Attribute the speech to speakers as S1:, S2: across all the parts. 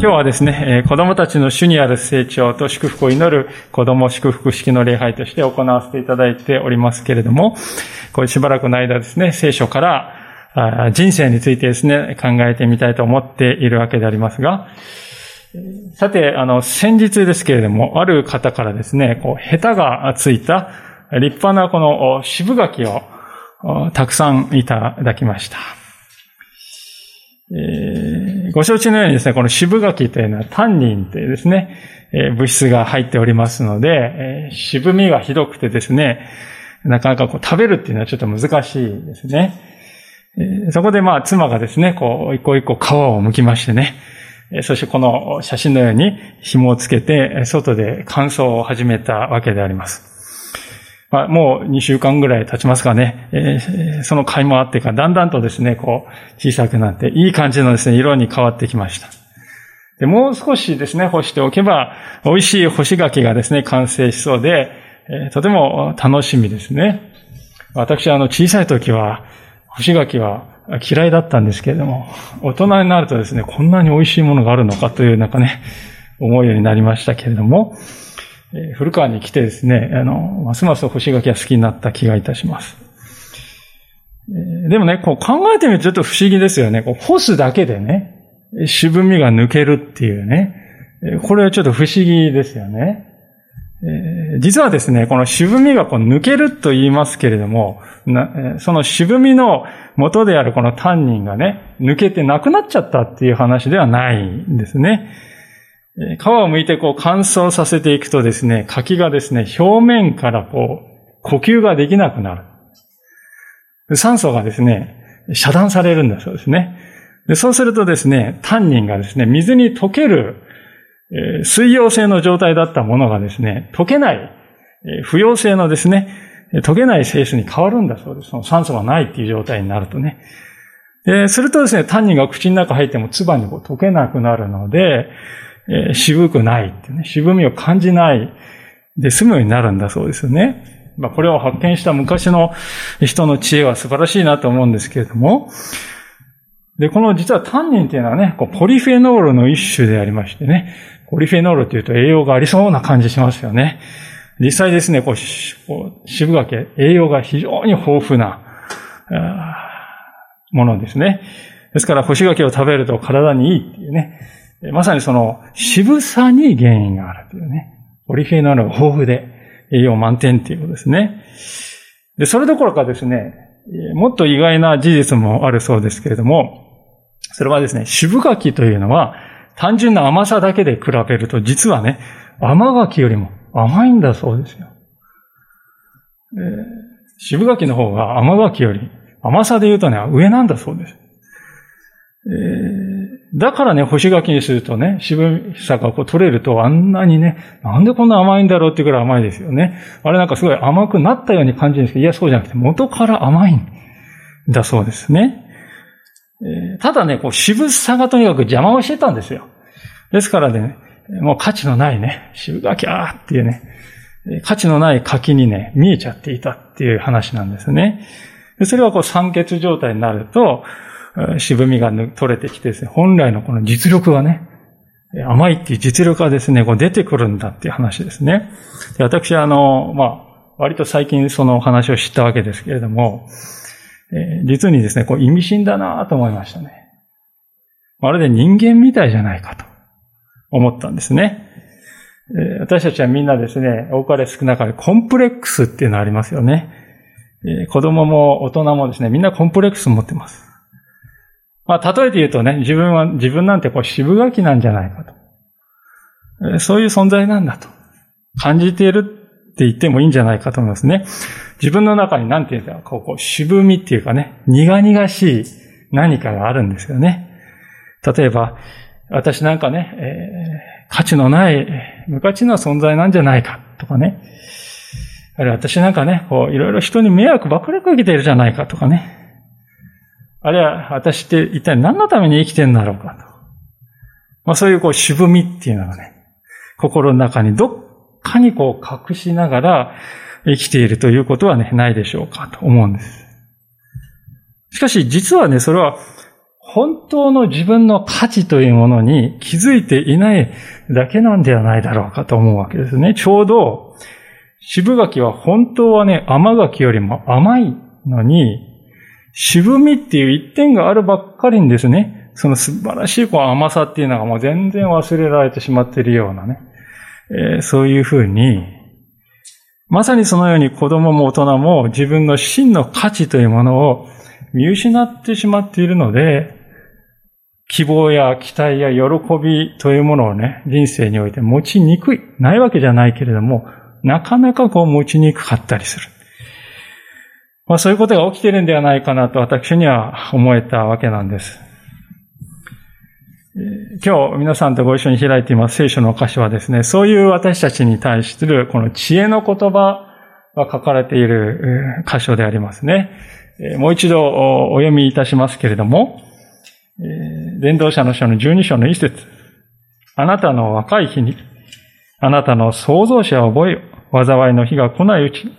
S1: 今日はですね、子供たちの主にある成長と祝福を祈る子供祝福式の礼拝として行わせていただいておりますけれども、これしばらくの間ですね、聖書から人生についてですね、考えてみたいと思っているわけでありますが、さて、あの、先日ですけれども、ある方からですね、こう、ヘタがついた立派なこの渋柿をたくさんいただきました。えー、ご承知のようにですね、この渋柿というのはタンニンというですね、え、物質が入っておりますので、え、渋みがひどくてですね、なかなかこう食べるっていうのはちょっと難しいですね。えそこでまあ妻がですね、こう一個一個皮を剥きましてね、そしてこの写真のように紐をつけて外で乾燥を始めたわけであります。まあ、もう2週間ぐらい経ちますかね。えー、その買いもあってから、だんだんとですね、こう、小さくなって、いい感じのですね、色に変わってきました。で、もう少しですね、干しておけば、美味しい干し柿がですね、完成しそうで、えー、とても楽しみですね。私はあの、小さい時は、干し柿は嫌いだったんですけれども、大人になるとですね、こんなに美味しいものがあるのかという、なんかね、思うようになりましたけれども、古川に来てですね、あの、ますます干し柿が好きになった気がいたします。でもね、こう考えてみるとちょっと不思議ですよね。こう干すだけでね、渋みが抜けるっていうね。これはちょっと不思議ですよね。実はですね、この渋みがこう抜けると言いますけれども、その渋みの元であるこのタンニンがね、抜けてなくなっちゃったっていう話ではないんですね。皮を剥いてこう乾燥させていくとですね、柿がですね、表面からこう、呼吸ができなくなる。酸素がですね、遮断されるんだそうですね。でそうするとですね、タンニンがですね、水に溶ける、えー、水溶性の状態だったものがですね、溶けない、えー、不溶性のですね、溶けない性質に変わるんだそうです。その酸素がないっていう状態になるとね。するとですね、タンニンが口の中入っても唾にこう溶けなくなるので、えー、渋くないってね、渋みを感じないで済むようになるんだそうですよね。まあ、これを発見した昔の人の知恵は素晴らしいなと思うんですけれども、で、この実はタンニンっていうのはね、こうポリフェノールの一種でありましてね、ポリフェノールっていうと栄養がありそうな感じしますよね。実際ですね、こう、渋柿、栄養が非常に豊富なものですね。ですから、干し柿を食べると体にいいっていうね、まさにその渋さに原因があるというね。オリフェノールが豊富で栄養満点っていうことですね。で、それどころかですね、もっと意外な事実もあるそうですけれども、それはですね、渋柿というのは単純な甘さだけで比べると実はね、甘柿よりも甘いんだそうですよ。えー、渋柿の方が甘柿より甘さで言うとね、上なんだそうです。えだからね、干し柿にするとね、渋さがこう取れるとあんなにね、なんでこんな甘いんだろうっていうくらい甘いですよね。あれなんかすごい甘くなったように感じるんですけど、いや、そうじゃなくて元から甘いんだそうですね。え、ただね、こう渋さがとにかく邪魔をしてたんですよ。ですからね、もう価値のないね、渋柿あーっていうね、価値のない柿にね、見えちゃっていたっていう話なんですね。それはこう酸欠状態になると、渋みが取れてきてですね、本来のこの実力がね、甘いっていう実力がですね、こう出てくるんだっていう話ですね。で私はあの、まあ、割と最近その話を知ったわけですけれども、えー、実にですね、こう意味深だなと思いましたね。まるで人間みたいじゃないかと思ったんですね。えー、私たちはみんなですね、多かれ少なかれコンプレックスっていうのありますよね。えー、子供も大人もですね、みんなコンプレックス持ってます。まあ、例えて言うとね、自分は、自分なんてこう渋柿なんじゃないかと。そういう存在なんだと。感じているって言ってもいいんじゃないかと思いますね。自分の中に何て言うんだろう、こう、渋みっていうかね、苦々しい何かがあるんですよね。例えば、私なんかね、えー、価値のない無価値な存在なんじゃないかとかね。あるいは私なんかね、こう、いろいろ人に迷惑ばっかりかけてるじゃないかとかね。あるいは私って一体何のために生きてるんだろうかと。まあそういうこう渋みっていうのがね、心の中にどっかにこう隠しながら生きているということはね、ないでしょうかと思うんです。しかし実はね、それは本当の自分の価値というものに気づいていないだけなんではないだろうかと思うわけですね。ちょうど、渋柿は本当はね、甘柿よりも甘いのに、渋みっていう一点があるばっかりにですね、その素晴らしいこう甘さっていうのがもう全然忘れられてしまっているようなね、えー、そういうふうに、まさにそのように子供も大人も自分の真の価値というものを見失ってしまっているので、希望や期待や喜びというものをね、人生において持ちにくい。ないわけじゃないけれども、なかなかこう持ちにくかったりする。まあそういうことが起きているんではないかなと私には思えたわけなんです。今日皆さんとご一緒に開いています聖書の箇所はですね、そういう私たちに対するこの知恵の言葉が書かれている箇所でありますね。もう一度お読みいたしますけれども、伝道者の書の12章の一節。あなたの若い日に、あなたの創造者を覚えよ。災いの日が来ないうち。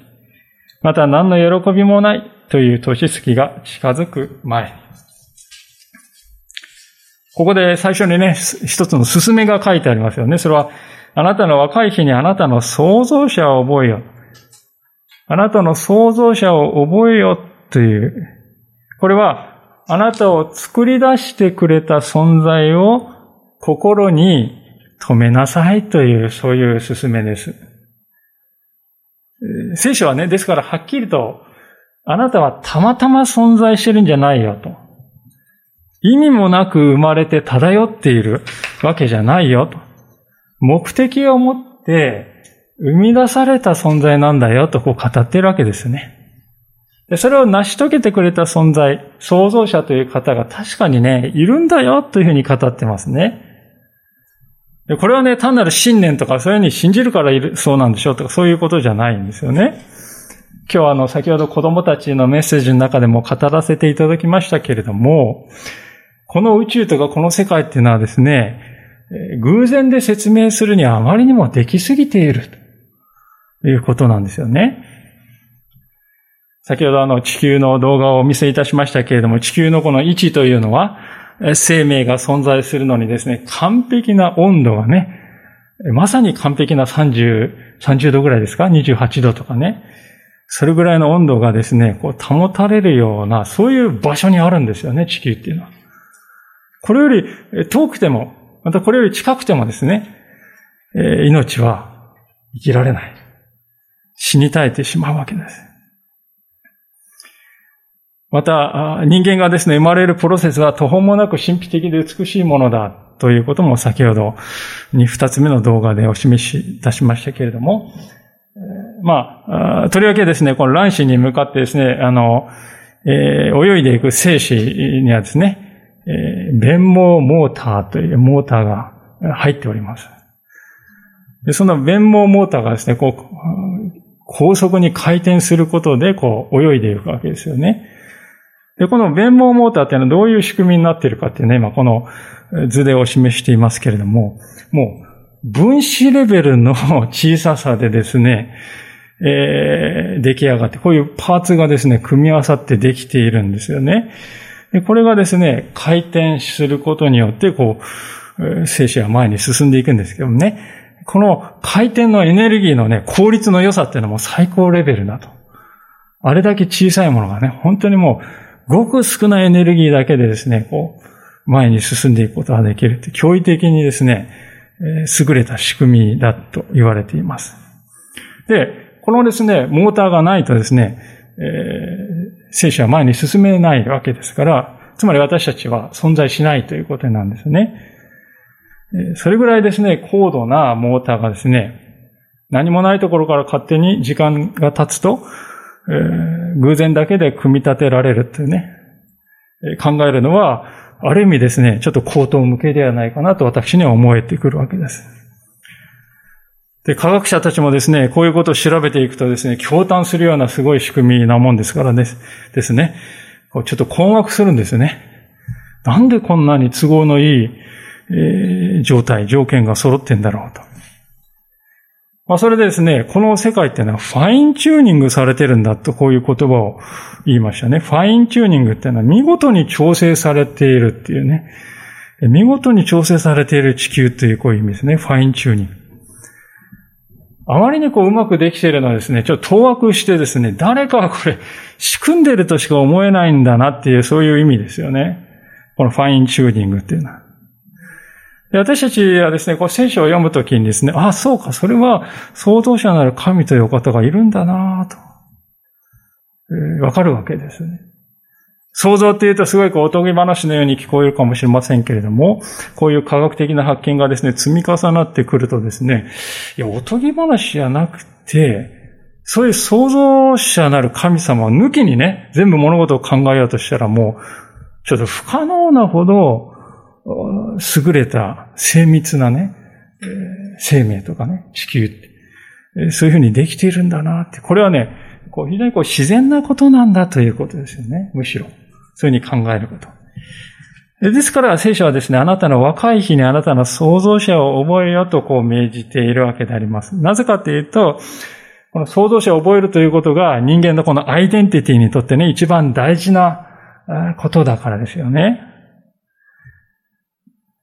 S1: また何の喜びもないという年月が近づく前に。ここで最初にね、一つの進めが書いてありますよね。それは、あなたの若い日にあなたの創造者を覚えよ。あなたの創造者を覚えよという。これは、あなたを作り出してくれた存在を心に留めなさいという、そういう勧めです。聖書はね、ですからはっきりと、あなたはたまたま存在してるんじゃないよと。意味もなく生まれて漂っているわけじゃないよと。目的を持って生み出された存在なんだよとこう語ってるわけですね。それを成し遂げてくれた存在、創造者という方が確かにね、いるんだよというふうに語ってますね。これはね、単なる信念とかそういうふうに信じるからいる、そうなんでしょうとかそういうことじゃないんですよね。今日あの、先ほど子供たちのメッセージの中でも語らせていただきましたけれども、この宇宙とかこの世界っていうのはですね、偶然で説明するにはあまりにもできすぎているということなんですよね。先ほどあの地球の動画をお見せいたしましたけれども、地球のこの位置というのは、生命が存在するのにですね、完璧な温度がね、まさに完璧な30、30度ぐらいですか ?28 度とかね。それぐらいの温度がですね、こう保たれるような、そういう場所にあるんですよね、地球っていうのは。これより遠くても、またこれより近くてもですね、命は生きられない。死に絶えてしまうわけです。また、人間がですね、生まれるプロセスは途方もなく神秘的で美しいものだということも先ほどに二つ目の動画でお示しいたしましたけれども、まあ、とりわけですね、この卵子に向かってですね、あの、えー、泳いでいく精子にはですね、えー、弁毛モーターというモーターが入っております。でその弁毛モーターがですね、こう、高速に回転することで、こう、泳いでいくわけですよね。で、この弁毛モーターっていうのはどういう仕組みになっているかっていうね、今この図でお示していますけれども、もう分子レベルの 小ささでですね、えー、出来上がって、こういうパーツがですね、組み合わさってできているんですよね。でこれがですね、回転することによって、こう、精子は前に進んでいくんですけどもね、この回転のエネルギーのね、効率の良さっていうのも最高レベルだと。あれだけ小さいものがね、本当にもうごく少ないエネルギーだけでですね、こう、前に進んでいくことができるって、驚異的にですね、え、優れた仕組みだと言われています。で、このですね、モーターがないとですね、えー、聖書は前に進めないわけですから、つまり私たちは存在しないということなんですね。それぐらいですね、高度なモーターがですね、何もないところから勝手に時間が経つと、えー、偶然だけで組み立てられるっていうね、考えるのは、ある意味ですね、ちょっと口頭向けではないかなと私には思えてくるわけです。で、科学者たちもですね、こういうことを調べていくとですね、驚嘆するようなすごい仕組みなもんですからですですね、ちょっと困惑するんですよね。なんでこんなに都合のいい、えー、状態、条件が揃ってんだろうと。まあ、それでですね、この世界っていうのはファインチューニングされてるんだとこういう言葉を言いましたね。 fine tuning っていうのは見事に調整されているっていうね。見事に調整されている地球というこういう意味ですね。 fine tuning。あまりにこううまくできているのはですね、ちょっと当惑してですね、誰かがこれ仕組んでるとしか思えないんだなっていうそういう意味ですよね。この fine tuning っていうのは。で私たちはですね、こう聖書を読むときにですね、ああ、そうか、それは創造者なる神というお方がいるんだなと、えー、わかるわけですね。創造って言うとすごいこうおとぎ話のように聞こえるかもしれませんけれども、こういう科学的な発見がですね、積み重なってくるとですね、いや、おとぎ話じゃなくて、そういう創造者なる神様を抜きにね、全部物事を考えようとしたらもう、ちょっと不可能なほど、優れた精密なね、生命とかね、地球って、そういうふうにできているんだなって。これはね、こう非常にこう自然なことなんだということですよね。むしろ。そういうふうに考えること。ですから聖書はですね、あなたの若い日にあなたの創造者を覚えよとこう命じているわけであります。なぜかというと、この創造者を覚えるということが人間のこのアイデンティティにとってね、一番大事なことだからですよね。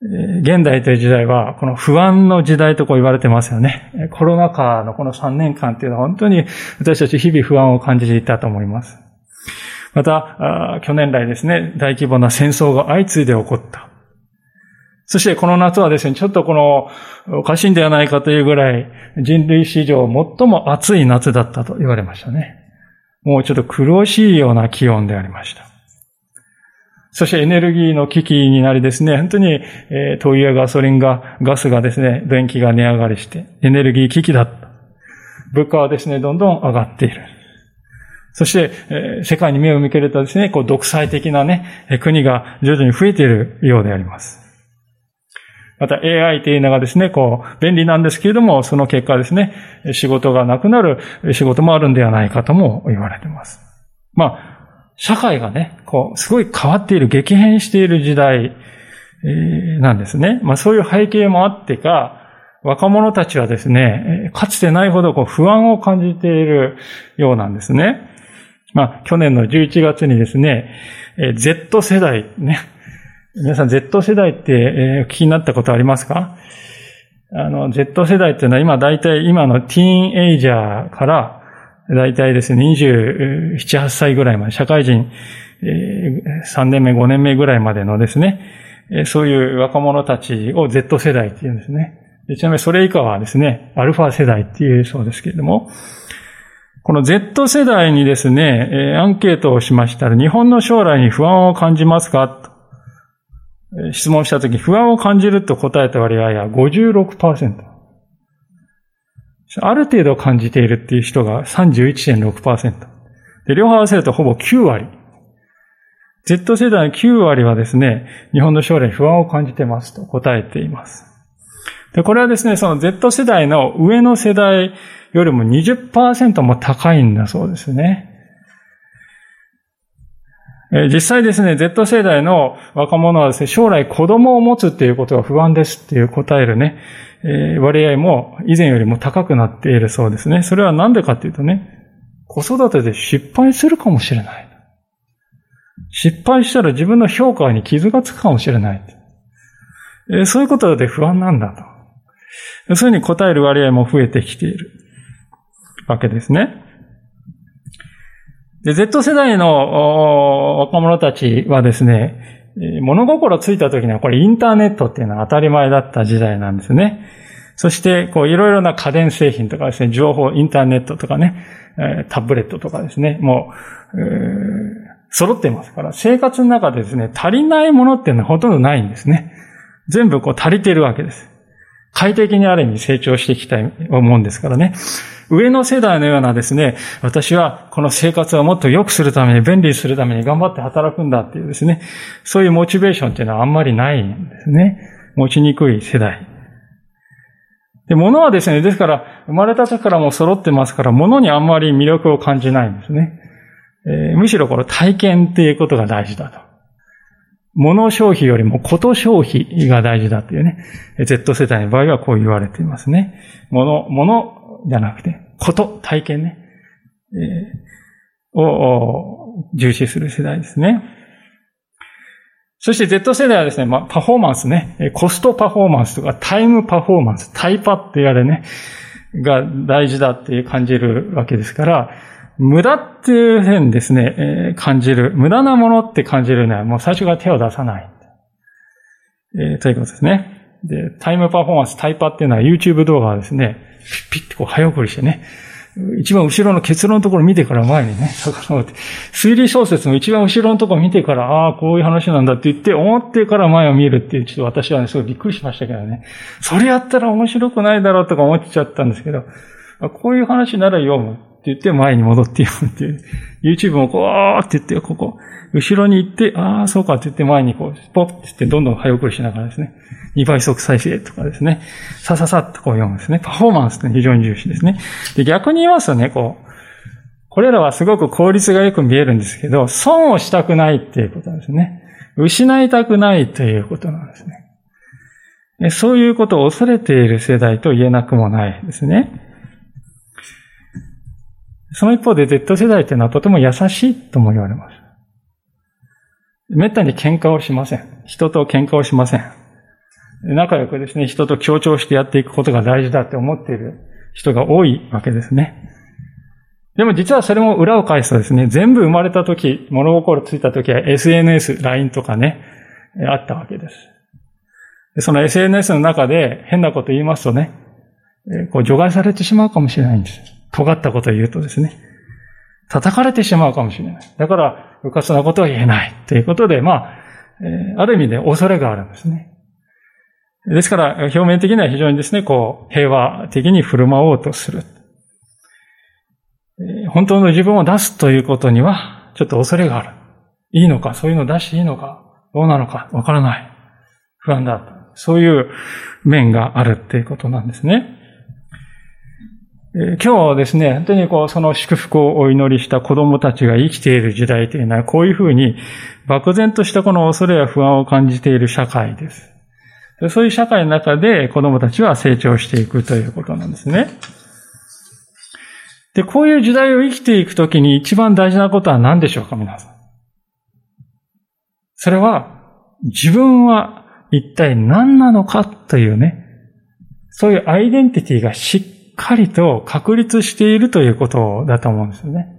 S1: 現代という時代は、この不安の時代とこう言われてますよね。コロナ禍のこの3年間っていうのは本当に私たち日々不安を感じていたと思います。また、去年来ですね、大規模な戦争が相次いで起こった。そしてこの夏はですね、ちょっとこの、おかしいんではないかというぐらい、人類史上最も暑い夏だったと言われましたね。もうちょっと苦しいような気温でありました。そしてエネルギーの危機になりですね、本当に、えー、灯油やガソリンが、ガスがですね、電気が値上がりして、エネルギー危機だった。物価はですね、どんどん上がっている。そして、えー、世界に目を向けるとですね、こう、独裁的なね、国が徐々に増えているようであります。また AI というのがですね、こう、便利なんですけれども、その結果ですね、仕事がなくなる仕事もあるんではないかとも言われています。まあ、社会がね、こう、すごい変わっている、激変している時代、なんですね。まあそういう背景もあってか、若者たちはですね、かつてないほどこう不安を感じているようなんですね。まあ去年の11月にですね、Z 世代ね、皆さん Z 世代ってお聞きになったことありますか？あの、Z 世代っていうのは今大体今のティーンエイジャーから大体ですね、27、8歳ぐらいまで、社会人3年目、5年目ぐらいまでのですね、そういう若者たちを Z 世代って言うんですね。ちなみにそれ以下はですね、アルファ世代っていうそうですけれども、この Z 世代にですね、アンケートをしましたら、日本の将来に不安を感じますか？質問したとき、不安を感じると答えた割合は56%。ある程度感じているっていう人が31.6%。で、両方合わせるとほぼ9割。Z 世代の9割はですね、日本の将来不安を感じてますと答えています。で、これはですね、その Z 世代の上の世代よりも20%も高いんだそうですね。実際ですね、Z 世代の若者はですね、将来子供を持つっていうことが不安ですっていう答えるね、え割合も以前よりも高くなっているそうですね。それはなんでかっていうとね、子育てで失敗するかもしれない。失敗したら自分の評価に傷がつくかもしれない。えそういうことで不安なんだと。そういうふうに答える割合も増えてきているわけですね。で、Z 世代の若者たちはですね、物心ついた時にはこれインターネットっていうのは当たり前だった時代なんですね。そして、こう、いろいろな家電製品とかですね、情報、インターネットとかね、タブレットとかですね、もう、揃ってますから、生活の中でですね、足りないものっていうのはほとんどないんですね。全部こう足りてるわけです。快適にある意味成長していきたい思うんですからね。上の世代のようなですね、私はこの生活をもっと良くするために、便利するために頑張って働くんだっていうですね、そういうモチベーションっていうのはあんまりないんですね。持ちにくい世代。で、物はですね、ですから、生まれた時からも揃ってますから、物にあんまり魅力を感じないんですね。えー、むしろこの体験っていうことが大事だと。物消費よりもこと消費が大事だっていうね。Z 世代の場合はこう言われていますね。物、物じゃなくて、こと、体験ね。えー、を重視する世代ですね。そして Z 世代はですね、まあ、パフォーマンスね、コストパフォーマンスとかタイムパフォーマンス、タイパって言われね、が大事だって感じるわけですから、無駄っていうふうにですね、えー、感じる、無駄なものって感じるのはもう最初から手を出さない。えー、ということですね。で、タイムパフォーマンス、タイパっていうのは YouTube 動画はですね、ピッピッてこう早送りしてね、一番後ろの結論のところ見てから前にね、遡って、推理小説の一番後ろのところ見てから、ああ、こういう話なんだって言って、思ってから前を見るっていう、ちょっと私はね、すごいびっくりしましたけどね。それやったら面白くないだろうとか思っちゃったんですけど、こういう話なら読むって言って前に戻って読むっていう。YouTube もこうー、って言って、ここ、後ろに行って、ああ、そうかって言って前にこう、ポッって言ってどんどん早送りしながらですね。2倍速再生とかですね。さささっとこう読むんですね。パフォーマンスって非常に重視ですね。で、逆に言いますとね、こう、これらはすごく効率がよく見えるんですけど、損をしたくないっていうことなんですね。失いたくないということなんですね。そういうことを恐れている世代と言えなくもないですね。その一方で Z 世代というのはとても優しいとも言われます。めったに喧嘩をしません。人と喧嘩をしません。仲良くですね、人と協調してやっていくことが大事だって思っている人が多いわけですね。でも実はそれも裏を返すとですね、全部生まれた時、物心ついた時は SNS、LINE とかね、あったわけです。その SNS の中で変なこと言いますとね、こう除外されてしまうかもしれないんです。尖ったことを言うとですね、叩かれてしまうかもしれない。だから、うかつなことは言えない。ということで、まあ、ある意味で恐れがあるんですね。ですから、表面的には非常にですね、こう、平和的に振る舞おうとする。本当の自分を出すということには、ちょっと恐れがある。いいのか、そういうのを出していいのか、どうなのか、わからない。不安だ。そういう面があるっていうことなんですね。今日ですね、本当にこう、その祝福をお祈りした子供たちが生きている時代というのは、こういうふうに、漠然としたこの恐れや不安を感じている社会です。そういう社会の中で子供たちは成長していくということなんですね。で、こういう時代を生きていくときに一番大事なことは何でしょうか、皆さん。それは、自分は一体何なのかというね、そういうアイデンティティがしっかりと確立しているということだと思うんですよね。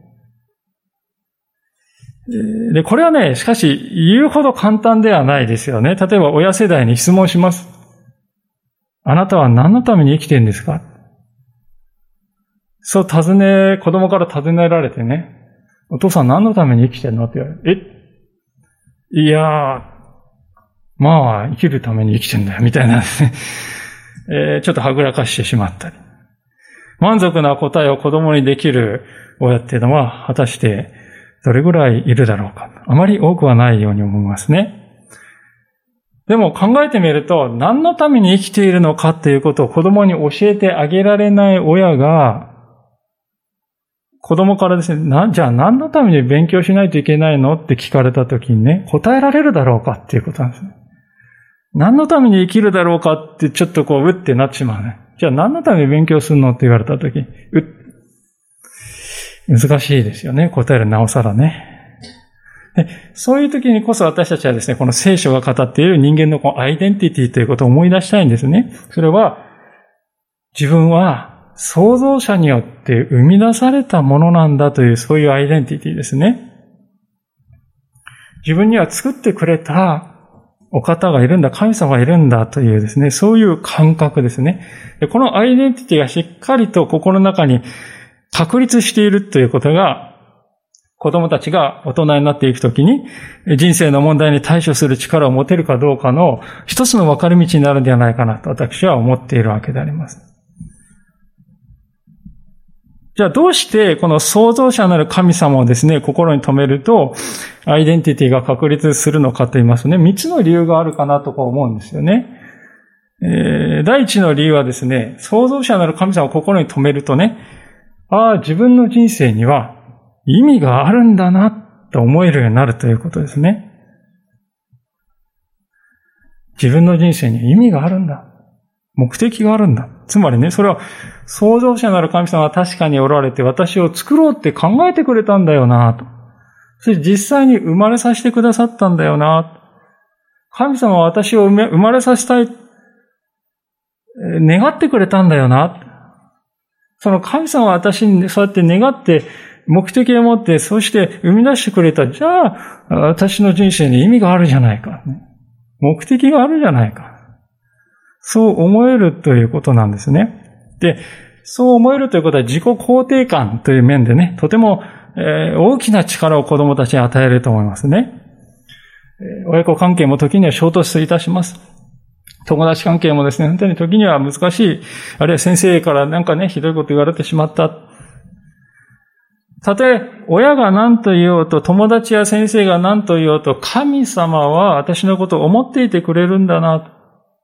S1: で、これはね、しかし、言うほど簡単ではないですよね。例えば、親世代に質問します。あなたは何のために生きてるんですか？そう尋ね、子供から尋ねられてね、お父さん何のために生きてるの？って言われる。え？いやー、まあ、生きるために生きてんだよ、みたいなですね。えー、ちょっとはぐらかしてしまったり。満足な答えを子供にできる親っていうのは、果たしてどれぐらいいるだろうか。あまり多くはないように思いますね。でも考えてみると、何のために生きているのかっていうことを子供に教えてあげられない親が、子供からですね、じゃあ何のために勉強しないといけないのって聞かれた時にね、答えられるだろうかっていうことなんですね。何のために生きるだろうかってちょっとこう、うってなってしまうね。じゃあ何のために勉強するのって言われた時、う難しいですよね。答えるなおさらね。そういう時にこそ私たちはですね、この聖書が語っている人間のこのアイデンティティということを思い出したいんですね。それは、自分は創造者によって生み出されたものなんだというそういうアイデンティティですね。自分には作ってくれたお方がいるんだ、神様がいるんだというですね、そういう感覚ですね。このアイデンティティがしっかりと心の中に確立しているということが、子供たちが大人になっていくときに、人生の問題に対処する力を持てるかどうかの一つの分かれ道になるんではないかなと私は思っているわけであります。じゃあどうしてこの創造者なる神様をですね、心に留めると、アイデンティティが確立するのかと言いますとね、三つの理由があるかなとか思うんですよね。えー、第一の理由はですね、創造者なる神様を心に留めるとね、ああ、自分の人生には意味があるんだなと思えるようになるということですね。自分の人生には意味があるんだ。目的があるんだ。つまりね、それは創造者なる神様は確かにおられて私を作ろうって考えてくれたんだよなと。そして実際に生まれさせてくださったんだよな。神様は私を生まれさせたい、願ってくれたんだよな。その神様は私にそうやって願って目的を持って、そして生み出してくれた。じゃあ、私の人生に意味があるじゃないか。目的があるじゃないか。そう思えるということなんですね。で、そう思えるということは自己肯定感という面でね、とても、えー、大きな力を子供たちに与えると思いますね。え、親子関係も時には衝突いたします。友達関係もですね、本当に時には難しい。あるいは先生からなんかね、ひどいこと言われてしまった。たとえ、親が何と言おうと、友達や先生が何と言おうと、神様は私のことを思っていてくれるんだな。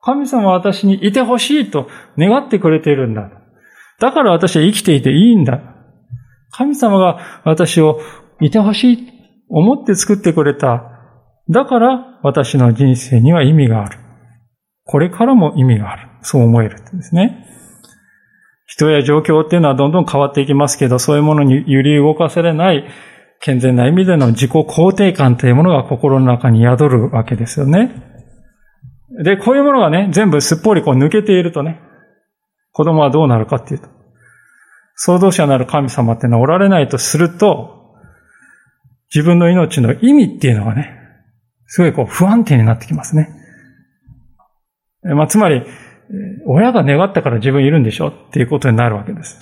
S1: 神様は私にいてほしいと願ってくれているんだ。だから私は生きていていいんだ。神様が私をいてほしいと、思って作ってくれた。だから私の人生には意味がある。これからも意味がある。そう思えるんですね。人や状況っていうのはどんどん変わっていきますけど、そういうものに揺り動かされない健全な意味での自己肯定感というものが心の中に宿るわけですよね。で、こういうものがね、全部すっぽりこう抜けているとね、子供はどうなるかっていうと、創造者なる神様っていうのはおられないとすると、自分の命の意味っていうのがね、すごいこう不安定になってきますね。まあ、つまり、親が願ったから自分いるんでしょっていうことになるわけです。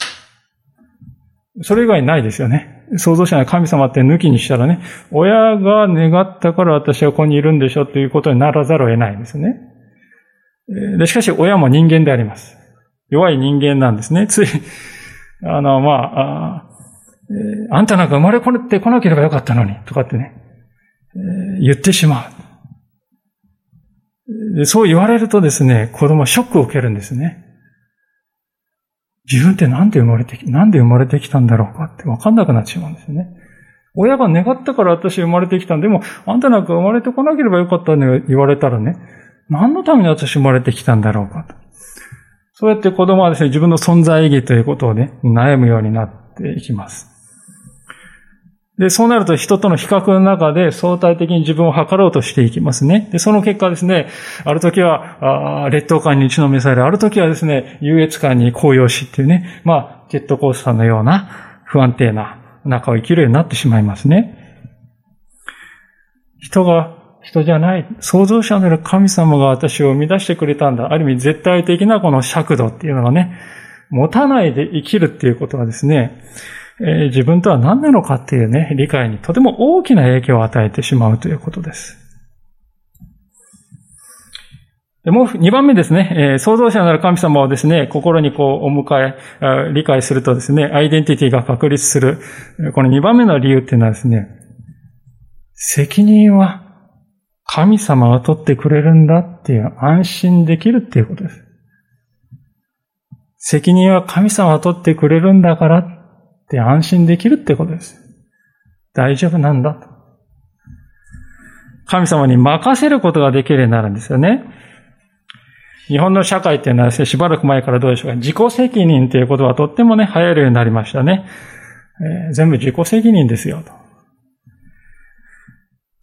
S1: それ以外ないですよね。創造者の神様って抜きにしたらね、親が願ったから私はここにいるんでしょっていうことにならざるを得ないんですね。で、しかし親も人間であります。弱い人間なんですね。つい、あの、まあ、ああんたなんか生まれこってこなければよかったのに、とかってね、え言ってしまう。でそう言われるとですね、子供はショックを受けるんですね。自分ってなんで生まれてき、なんで生まれてきたんだろうかってわかんなくなってしまうんですよね。親が願ったから私生まれてきたんでも、あんたなんか生まれてこなければよかったね言われたらね、何のために私生まれてきたんだろうかと。そうやって子供はですね、自分の存在意義ということをね、悩むようになっていきます。で、そうなると人との比較の中で相対的に自分を測ろうとしていきますね。で、その結果ですね、ある時は、あ劣等感に打ちのめされる。ある時はですね、優越感に高揚しっていうね、まあ、ジェットコースターのような不安定な中を生きるようになってしまいますね。人が人じゃない。創造者なる神様が私を生み出してくれたんだ。ある意味絶対的なこの尺度っていうのがね、持たないで生きるっていうことはですね、え自分とは何なのかっていうね、理解にとても大きな影響を与えてしまうということです。でもう2番目ですね、え、創造者なる神様をですね、心にこうお迎え、理解するとですね、アイデンティティが確立する。この2番目の理由っていうのはですね、責任は神様が取ってくれるんだっていう安心できるっていうことです。責任は神様が取ってくれるんだからって安心できるってことです。大丈夫なんだと。神様に任せることができるようになるんですよね。日本の社会っていうのはですね、しばらく前からどうでしょうか。自己責任っていうことはとってもね、流行るようになりましたね。えー、全部自己責任ですよと。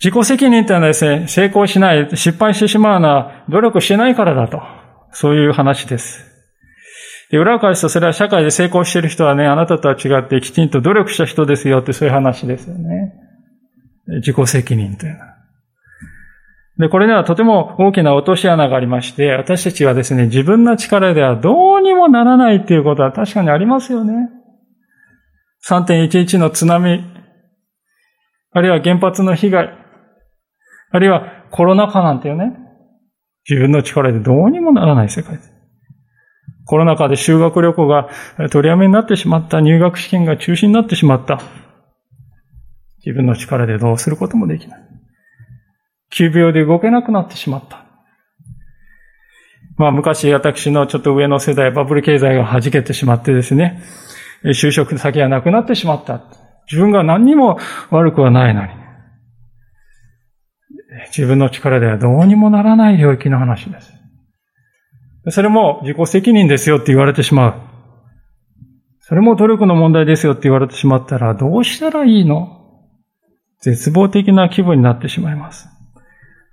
S1: 自己責任っていうのはですね、成功しない、失敗してしまうのは努力しないからだと。そういう話です。で、裏を返すとそれは社会で成功している人はね、あなたとは違ってきちんと努力した人ですよってそういう話ですよね。自己責任というのは。で、これにはとても大きな落とし穴がありまして、私たちはですね、自分の力ではどうにもならないっていうことは確かにありますよね。3.11の津波、あるいは原発の被害、あるいはコロナ禍なんていうね、自分の力でどうにもならない世界です。コロナ禍で修学旅行が取りやめになってしまった。入学試験が中止になってしまった。自分の力でどうすることもできない。急病で動けなくなってしまった。まあ昔私のちょっと上の世代、バブル経済が弾けてしまってですね、就職先がなくなってしまった。自分が何にも悪くはないのに。自分の力ではどうにもならない領域の話です。それも自己責任ですよって言われてしまう。それも努力の問題ですよって言われてしまったらどうしたらいいの？絶望的な気分になってしまいます。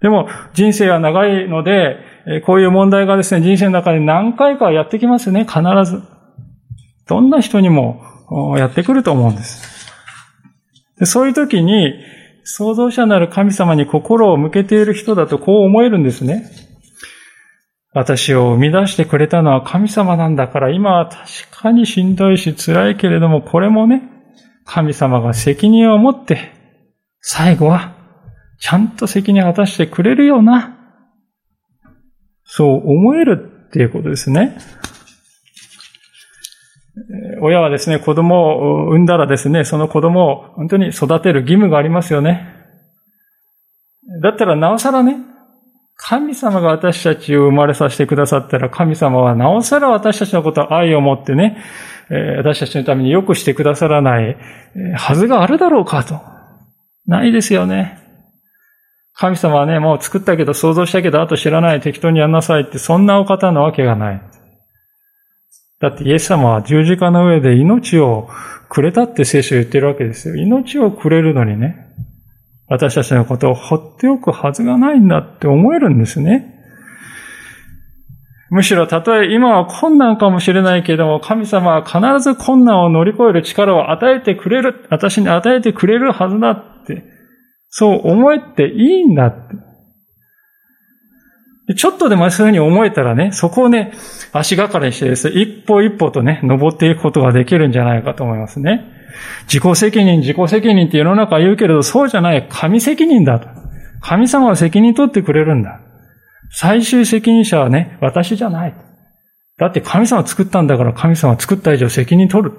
S1: でも人生は長いので、こういう問題がですね、人生の中で何回かやってきますね、必ず。どんな人にもやってくると思うんです。でそういう時に、創造者なる神様に心を向けている人だとこう思えるんですね。私を生み出してくれたのは神様なんだから、今は確かにしんどいし辛いけれども、これもね、神様が責任を持って、最後は、ちゃんと責任を果たしてくれるような、そう思えるっていうことですね。親はですね、子供を産んだらですね、その子供を本当に育てる義務がありますよね。だったらなおさらね、神様が私たちを生まれさせてくださったら、神様はなおさら私たちのことを愛を持ってね、私たちのために良くしてくださらないはずがあるだろうかと。ないですよね。神様はね、もう作ったけど、想像したけど、あと知らない、適当にやんなさいって、そんなお方なわけがない。だってイエス様は十字架の上で命をくれたって聖書言ってるわけですよ。命をくれるのにね、私たちのことを放っておくはずがないんだって思えるんですね。むしろ、たとえ今は困難かもしれないけれども、神様は必ず困難を乗り越える力を与えてくれる、私に与えてくれるはずだって、そう思えていいんだって。ちょっとでもそういうふうに思えたらね、そこをね、足がかりにしてですね、一歩一歩とね、登っていくことができるんじゃないかと思いますね。自己責任、自己責任って世の中言うけれど、そうじゃない。神責任だと。神様は責任取ってくれるんだ。最終責任者はね、私じゃない。だって神様作ったんだから神様作った以上責任取る。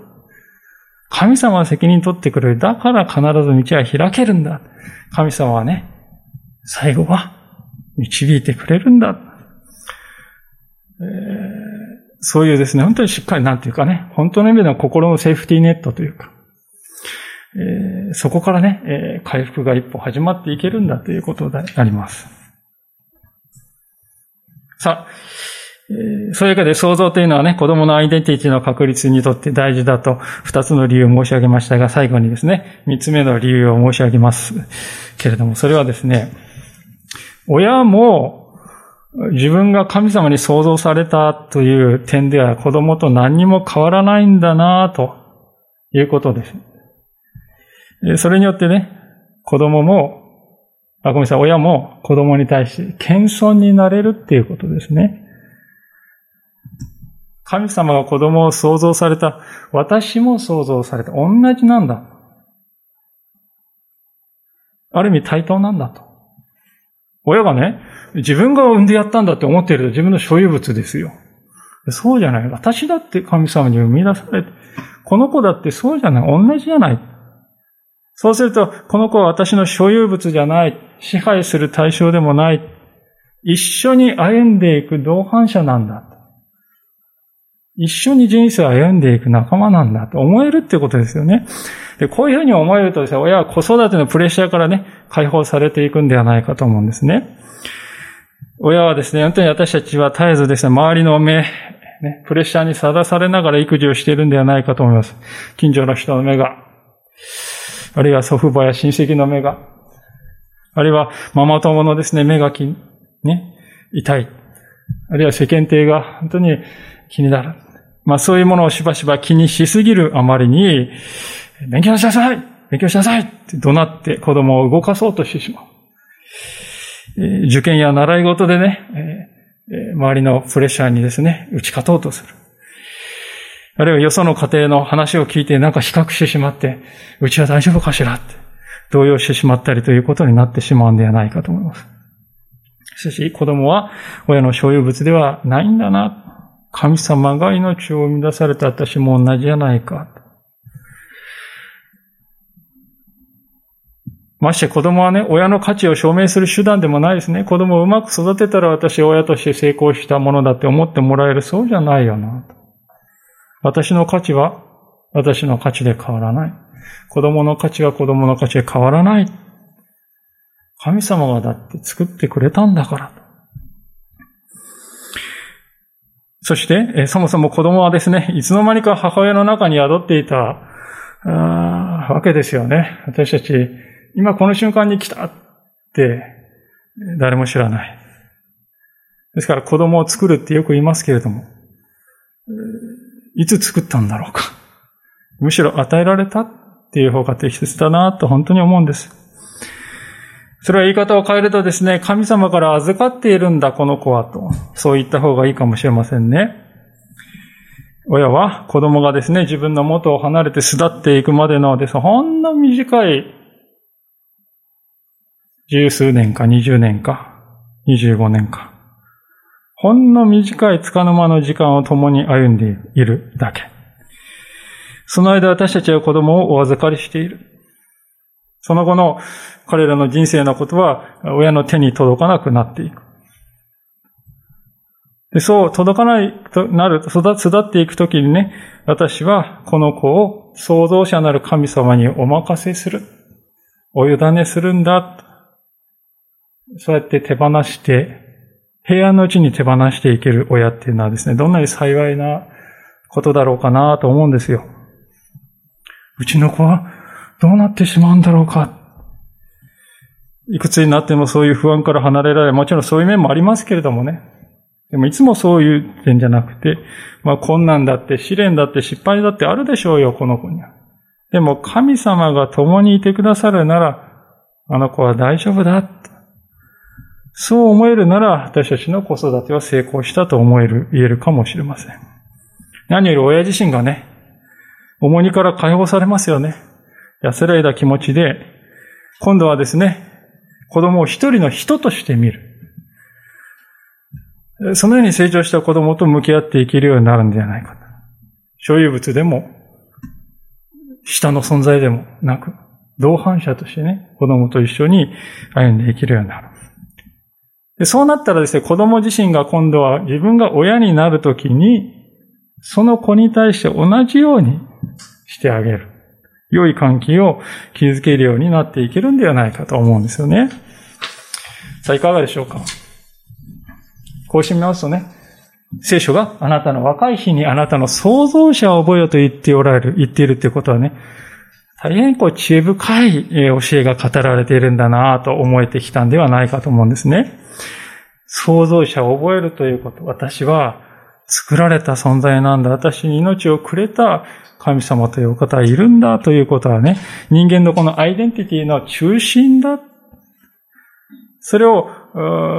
S1: 神様は責任取ってくれる。だから必ず道は開けるんだ。神様はね、最後は導いてくれるんだ。えー、そういうですね、本当にしっかりなんていうかね、本当の意味での心のセーフティーネットというか、えー、そこからね、えー、回復が一歩始まっていけるんだということであります。さあ、えー、そういうわけで創造というのはね、子供のアイデンティティの確立にとって大事だと二つの理由を申し上げましたが、最後にですね、三つ目の理由を申し上げますけれども、それはですね、親も自分が神様に創造されたという点では子供と何にも変わらないんだなということです。それによってね、子供も、あ、ごめんなさい、親も子供に対して謙遜になれるっていうことですね。神様が子供を創造された。私も創造された。同じなんだ。ある意味対等なんだと。親がね、自分が産んでやったんだって思っていると自分の所有物ですよ。そうじゃない。私だって神様に生み出されて、この子だってそうじゃない。同じじゃない。そうすると、この子は私の所有物じゃない。支配する対象でもない。一緒に歩んでいく同伴者なんだ。一緒に人生を歩んでいく仲間なんだと思えるってことですよね。で、こういうふうに思えるとですね、親は子育てのプレッシャーからね、解放されていくんではないかと思うんですね。親はですね、本当に私たちは絶えずですね、周りの目、ね、プレッシャーにさらされながら育児をしているんではないかと思います。近所の人の目が、あるいは祖父母や親戚の目が、あるいはママ友のですね、目がき、ね、痛い。あるいは世間体が本当に気になる。まあそういうものをしばしば気にしすぎるあまりに、勉強しなさい勉強しなさいって怒鳴って子供を動かそうとしてしまう。受験や習い事でね、周りのプレッシャーにですね、打ち勝とうとする。あるいはよその家庭の話を聞いてなんか比較してしまって、うちは大丈夫かしらって動揺してしまったりということになってしまうんではないかと思います。しかし子供は親の所有物ではないんだな。神様が命を生み出された私も同じじゃないか。まして子供はね、親の価値を証明する手段でもないですね。子供をうまく育てたら私親として成功したものだって思ってもらえる。そうじゃないよな。私の価値は私の価値で変わらない。子供の価値は子供の価値で変わらない。神様がだって作ってくれたんだから。そして、そもそも子供はですね、いつの間にか母親の中に宿っていたあわけですよね。私たち、今この瞬間に来たって誰も知らない。ですから子供を作るってよく言いますけれども、いつ作ったんだろうか。むしろ与えられたっていう方が適切だなと本当に思うんです。それは言い方を変えるとですね、神様から預かっているんだ、この子はと。そう言った方がいいかもしれませんね。親は子供がですね、自分の元を離れて巣立っていくまでのです、ほんの短い十数年か二十年か二十五年か。ほんの短い束の間の時間を共に歩んでいるだけ。その間私たちは子供をお預かりしている。その後の彼らの人生のことは親の手に届かなくなっていく。でそう届かないとなると、育っていくときにね、私はこの子を創造者なる神様にお任せする。お委ねするんだ。そうやって手放して、平安のうちに手放していける親っていうのはですね、どんなに幸いなことだろうかなと思うんですよ。うちの子はどうなってしまうんだろうか。いくつになってもそういう不安から離れられ、もちろんそういう面もありますけれどもね。でもいつもそういう点じゃなくて、まあ困難だって試練だって失敗だってあるでしょうよ、この子には。でも神様が共にいてくださるなら、あの子は大丈夫だ。そう思えるなら、私たちの子育ては成功したと思える、言えるかもしれません。何より親自身がね、重荷から解放されますよね。安らいだ気持ちで、今度はですね、子供を一人の人として見る。そのように成長した子供と向き合っていけるようになるんではないかと。所有物でも、下の存在でもなく、同伴者としてね、子供と一緒に歩んでいけるようになる。でそうなったらですね、子供自身が今度は自分が親になるときに、その子に対して同じようにしてあげる。良い関係を築けるようになっていけるんではないかと思うんですよね。さあ、いかがでしょうか？こうしてみますとね、聖書があなたの若い日にあなたの創造者を覚えよと言っておられる、言っているっていうことはね、大変こう知恵深い教えが語られているんだなと思えてきたんではないかと思うんですね。創造者を覚えるということ。私は作られた存在なんだ。私に命をくれた神様というお方はいるんだということはね、人間のこのアイデンティティの中心だ。それを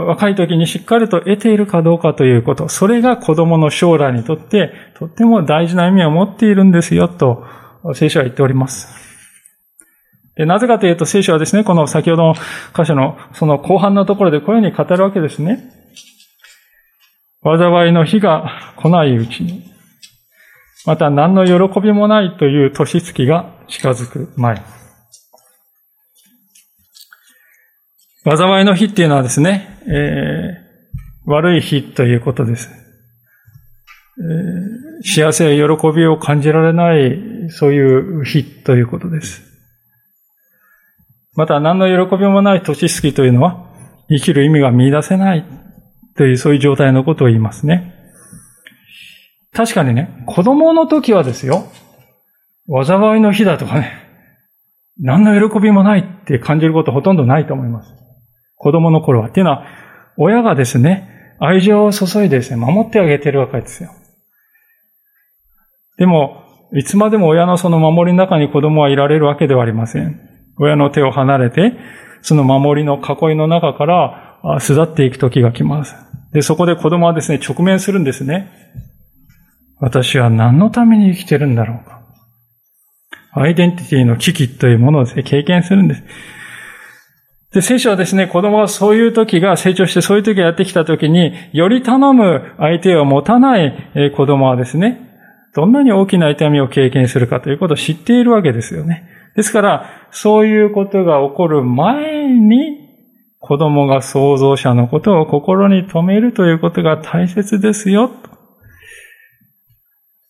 S1: 若い時にしっかりと得ているかどうかということ。それが子供の将来にとってとっても大事な意味を持っているんですよと聖書は言っております。でなぜかというと聖書はですね、この先ほどの箇所のその後半のところでこういうふうに語るわけですね。災いの日が来ないうちに、また何の喜びもないという年月が近づく前。災いの日っていうのはですね、えー、悪い日ということです。えー、幸せや喜びを感じられない、そういう日ということです。また何の喜びもない年月というのは、生きる意味が見出せないというそういう状態のことを言いますね。確かにね、子供の時はですよ、災いの日だとかね、何の喜びもないって感じることほとんどないと思います。子供の頃は。っていうのは、親がですね、愛情を注いでですね、守ってあげてるわけですよ。でも、いつまでも親のその守りの中に子供はいられるわけではありません。親の手を離れて、その守りの囲いの中から巣立っていく時が来ます。で、そこで子供はですね、直面するんですね。私は何のために生きてるんだろうか。アイデンティティの危機というものをですね、経験するんです。で、聖書はですね、子供はそういう時が成長してそういう時がやってきた時に、より頼む相手を持たない子供はですね、どんなに大きな痛みを経験するかということを知っているわけですよね。ですから、そういうことが起こる前に、子供が創造者のことを心に留めるということが大切ですよ。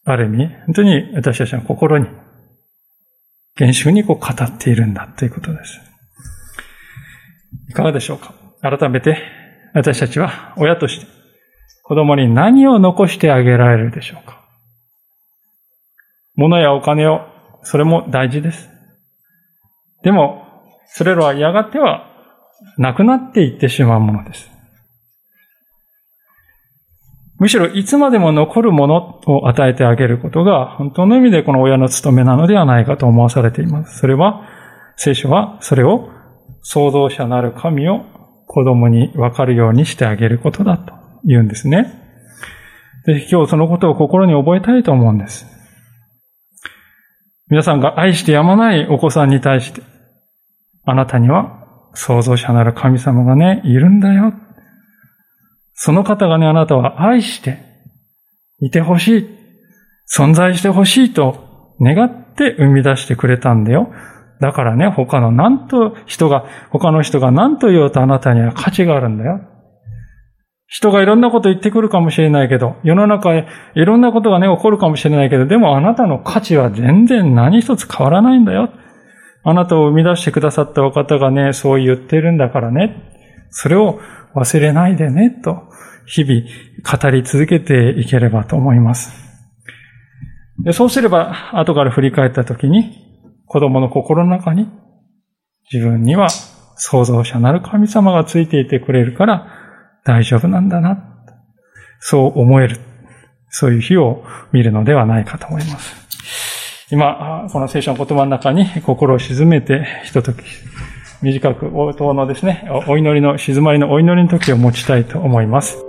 S1: ある意味、本当に私たちの心に、厳粛にこう語っているんだということです。いかがでしょうか？改めて、私たちは親として子供に何を残してあげられるでしょうか？物やお金を、それも大事です。でも、それらはやがてはなくなっていってしまうものです。むしろいつまでも残るものを与えてあげることが本当の意味でこの親の務めなのではないかと思わされています。それは、聖書はそれを創造者なる神を子供にわかるようにしてあげることだと言うんですね。ぜひ今日そのことを心に覚えたいと思うんです。皆さんが愛してやまないお子さんに対して、あなたには創造者なる神様がね、いるんだよ。その方がね、あなたは愛していてほしい、存在してほしいと願って生み出してくれたんだよ。だからね、他の何と人が、他の人が何と言おうとあなたには価値があるんだよ。人がいろんなこと言ってくるかもしれないけど、世の中へいろんなことがね、起こるかもしれないけど、でもあなたの価値は全然何一つ変わらないんだよ。あなたを生み出してくださったお方がね、そう言ってるんだからね。それを忘れないでね、と、日々語り続けていければと思います。でそうすれば、後から振り返った時に、子供の心の中に、自分には創造者なる神様がついていてくれるから、大丈夫なんだな。そう思える。そういう日を見るのではないかと思います。今、この聖書の言葉の中に心を沈めて、ひととき、短く応答のですね、お祈りの、静まりのお祈りの時を持ちたいと思います。